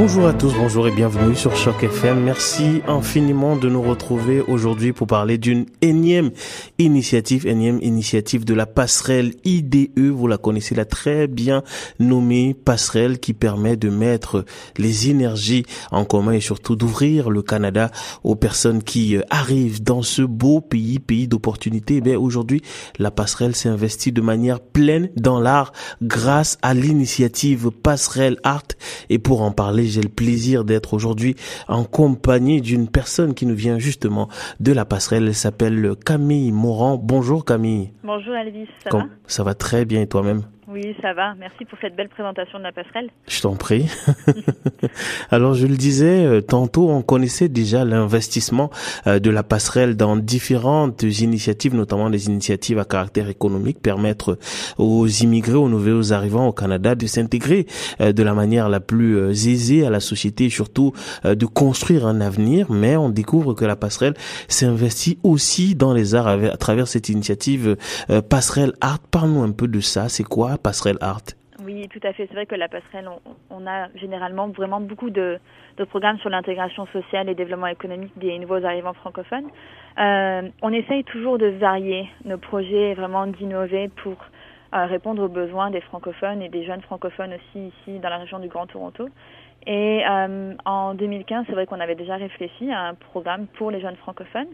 Bonjour à tous, bonjour et bienvenue sur Choc FM. Merci infiniment de nous retrouver aujourd'hui pour parler d'une énième initiative, énième initiative de la passerelle IDE. Vous la connaissez, la très bien nommée passerelle qui permet de mettre les énergies en commun et surtout d'ouvrir le Canada aux personnes qui euh, arrivent dans ce beau pays, pays d'opportunités. Eh aujourd'hui, la passerelle s'est investie de manière pleine dans l'art grâce à l'initiative Passerelle Art. Et pour en parler, j'ai le plaisir d'être aujourd'hui en compagnie d'une personne qui nous vient justement de la passerelle. Elle s'appelle Camille Morand. Bonjour Camille. Bonjour Elvis, ça va? Ça va très bien et toi-même? Oui, ça va. Merci pour cette belle présentation de la passerelle. Je t'en prie. Alors, je le disais euh, tantôt, on connaissait déjà l'investissement euh, de la passerelle dans différentes initiatives, notamment des initiatives à caractère économique, permettre aux immigrés, aux nouveaux arrivants au Canada de s'intégrer euh, de la manière la plus aisée à la société et surtout de construire un avenir. Mais on découvre que la passerelle s'investit aussi dans les arts à travers cette initiative Passerelle Art. Parle-nous un peu de ça. C'est quoi passerelle art Oui, tout à fait. C'est vrai que la passerelle, on, a généralement vraiment beaucoup de, programmes sur l'intégration sociale et développement économique des nouveaux arrivants francophones. Euh, on essaye toujours de varier nos projets et vraiment d'innover pour euh, répondre aux besoins des francophones et des jeunes francophones aussi ici dans la région du Grand Toronto. Et euh, en 2015, c'est vrai qu'on avait déjà réfléchi à un programme pour les jeunes francophones.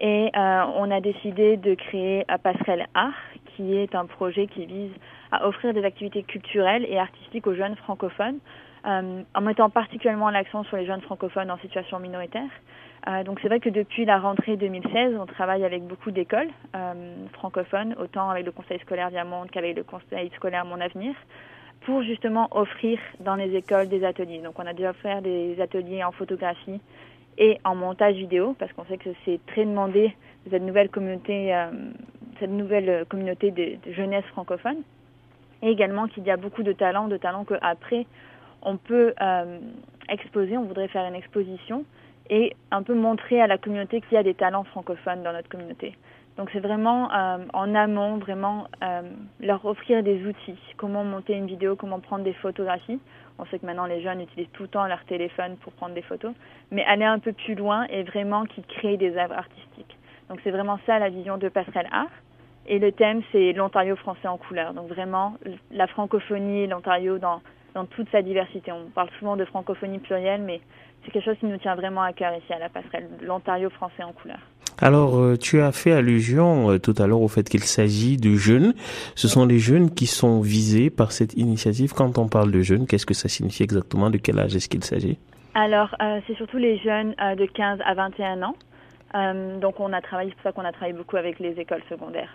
Et on a décidé de créer un Passerelle Art, qui est un projet qui vise à offrir des activités culturelles et artistiques aux jeunes francophones, euh, en mettant particulièrement l'accent sur les jeunes francophones en situation minoritaire. Euh, donc c'est vrai que depuis la rentrée 2016, on travaille avec beaucoup d'écoles euh, francophones, autant avec le conseil scolaire Diamond qu'avec le conseil scolaire Mon Avenir, pour justement offrir dans les écoles des ateliers. Donc on a déjà offert des ateliers en photographie et en montage vidéo, parce qu'on sait que c'est très demandé cette nouvelle communauté, cette nouvelle communauté de jeunesse francophone et également qu'il y a beaucoup de talents, de talents qu'après on peut euh, exposer, on voudrait faire une exposition et un peu montrer à la communauté qu'il y a des talents francophones dans notre communauté. Donc c'est vraiment euh, en amont, vraiment euh, leur offrir des outils, comment monter une vidéo, comment prendre des photographies. On sait que maintenant les jeunes utilisent tout le temps leur téléphone pour prendre des photos, mais aller un peu plus loin et vraiment qu'ils créent des œuvres artistiques. Donc c'est vraiment ça la vision de Passerelle Art. Et le thème, c'est l'Ontario français en couleur. Donc vraiment, la francophonie et l'Ontario dans, dans toute sa diversité. On parle souvent de francophonie plurielle, mais c'est quelque chose qui nous tient vraiment à cœur ici à la passerelle, l'Ontario français en couleur. Alors, euh, tu as fait allusion euh, tout à l'heure au fait qu'il s'agit de jeunes. Ce sont les jeunes qui sont visés par cette initiative. Quand on parle de jeunes, qu'est-ce que ça signifie exactement? De quel âge est-ce qu'il s'agit? Alors, euh, c'est surtout les jeunes de 15 à 21 ans. donc, on a travaillé, c'est pour ça qu'on a travaillé beaucoup avec les écoles secondaires.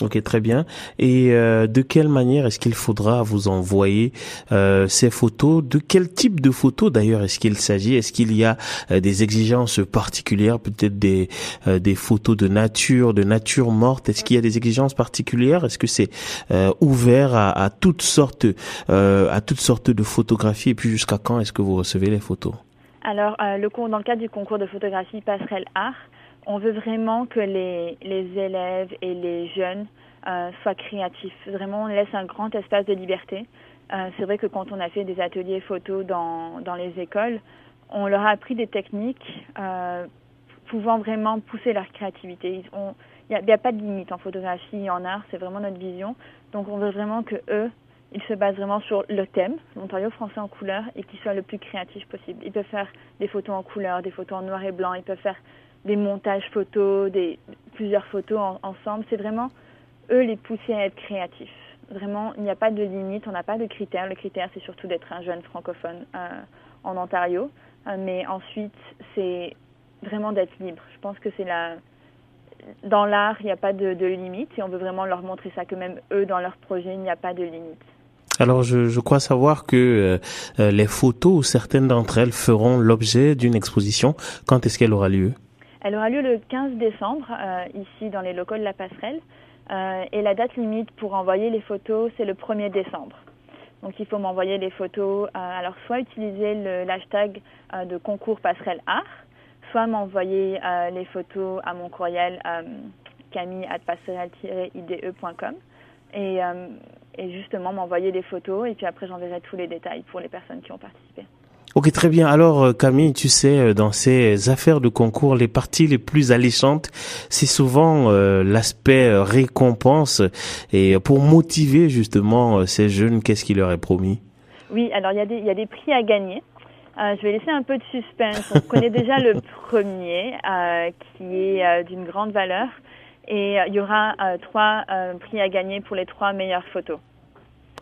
Ok, très bien. Et euh, de quelle manière est-ce qu'il faudra vous envoyer euh, ces photos? De quel type de photos d'ailleurs est-ce qu'il s'agit? Est-ce qu'il y a euh, des exigences particulières, peut-être des des photos de nature, de nature morte? Est-ce qu'il y a des exigences particulières? Est-ce que c'est ouvert à, à, toutes sortes à toutes sortes de photographies? Et puis jusqu'à quand est-ce que vous recevez les photos? Alors, le cours dans le cadre du concours de photographie Passerelle Art on veut vraiment que les, élèves et les jeunes euh, soient créatifs. Vraiment, on laisse un grand espace de liberté. Euh, c'est vrai que quand on a fait des ateliers photos dans, dans les écoles, on leur a appris des techniques euh, pouvant vraiment pousser leur créativité. Il n'y a, a, pas de limite en photographie en art, c'est vraiment notre vision. Donc on veut vraiment que eux, ils se basent vraiment sur le thème, l'Ontario français en couleur, et qu'ils soient le plus créatifs possible. Ils peuvent faire des photos en couleur, des photos en noir et blanc, ils peuvent faire des montages photos, des, plusieurs photos ensemble. C'est vraiment eux les pousser à être créatifs. Vraiment, il n'y a pas de limite, on n'a pas de critères. Le critère, c'est surtout d'être un jeune francophone euh, en Ontario. Euh, mais ensuite, c'est vraiment d'être libre. Je pense que c'est la... Dans l'art, il n'y a pas de, limite et on veut vraiment leur montrer ça, que même eux, dans leur projet, il n'y a pas de limite. Alors, je, je, crois savoir que euh, les photos, certaines d'entre elles, feront l'objet d'une exposition. Quand est-ce qu'elle aura lieu? Elle aura lieu le 15 décembre, euh, ici dans les locaux de la passerelle. Euh, et la date limite pour envoyer les photos, c'est le 1er décembre. Donc il faut m'envoyer les photos. Euh, alors soit utiliser le hashtag de concours passerelle art, soit m'envoyer les photos à mon courriel camille at passerelle-ide.com et, et justement m'envoyer des photos et puis après j'enverrai tous les détails pour les personnes qui ont participé. Ok, très bien. Alors, euh, Camille, tu sais, euh, dans ces affaires de concours, les parties les plus alléchantes, c'est souvent euh, l'aspect récompense. Et pour motiver justement ces jeunes, qu'est-ce qui leur est promis? Oui, alors il y, a des, il y a des prix à gagner. je vais laisser un peu de suspense. On connaît déjà le premier, qui est d'une grande valeur. Et il y aura trois prix à gagner pour les trois meilleures photos.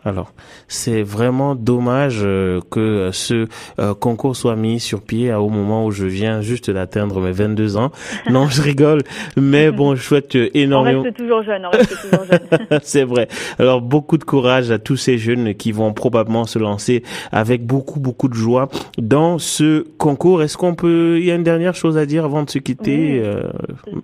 Alors, c'est vraiment dommage euh, que ce euh, concours soit mis sur pied au moment où je viens juste d'atteindre mes 22 ans. Non, je rigole, mais bon, je souhaite énormément. On reste toujours jeune, on reste toujours jeune. c'est vrai. Alors, beaucoup de courage à tous ces jeunes qui vont probablement se lancer avec beaucoup, beaucoup de joie dans ce concours. Est-ce qu'on peut, il y a une dernière chose à dire avant de se quitter? Euh,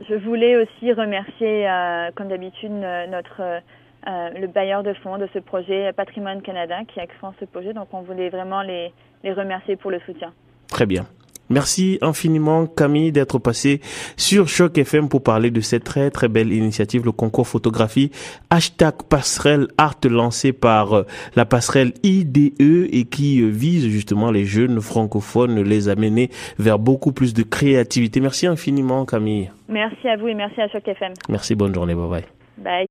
je voulais aussi remercier, comme d'habitude, notre euh, le bailleur de fonds de ce projet Patrimoine Canada qui a créé ce projet. Donc on voulait vraiment les, les remercier pour le soutien. Très bien. Merci infiniment Camille d'être passé sur Choc FM pour parler de cette très très belle initiative, le concours photographie hashtag passerelle art lancé par euh, la passerelle IDE et qui euh, vise justement les jeunes francophones, les amener vers beaucoup plus de créativité. Merci infiniment Camille. Merci à vous et merci à Choc FM. Merci, bonne journée, bye bye. Bye.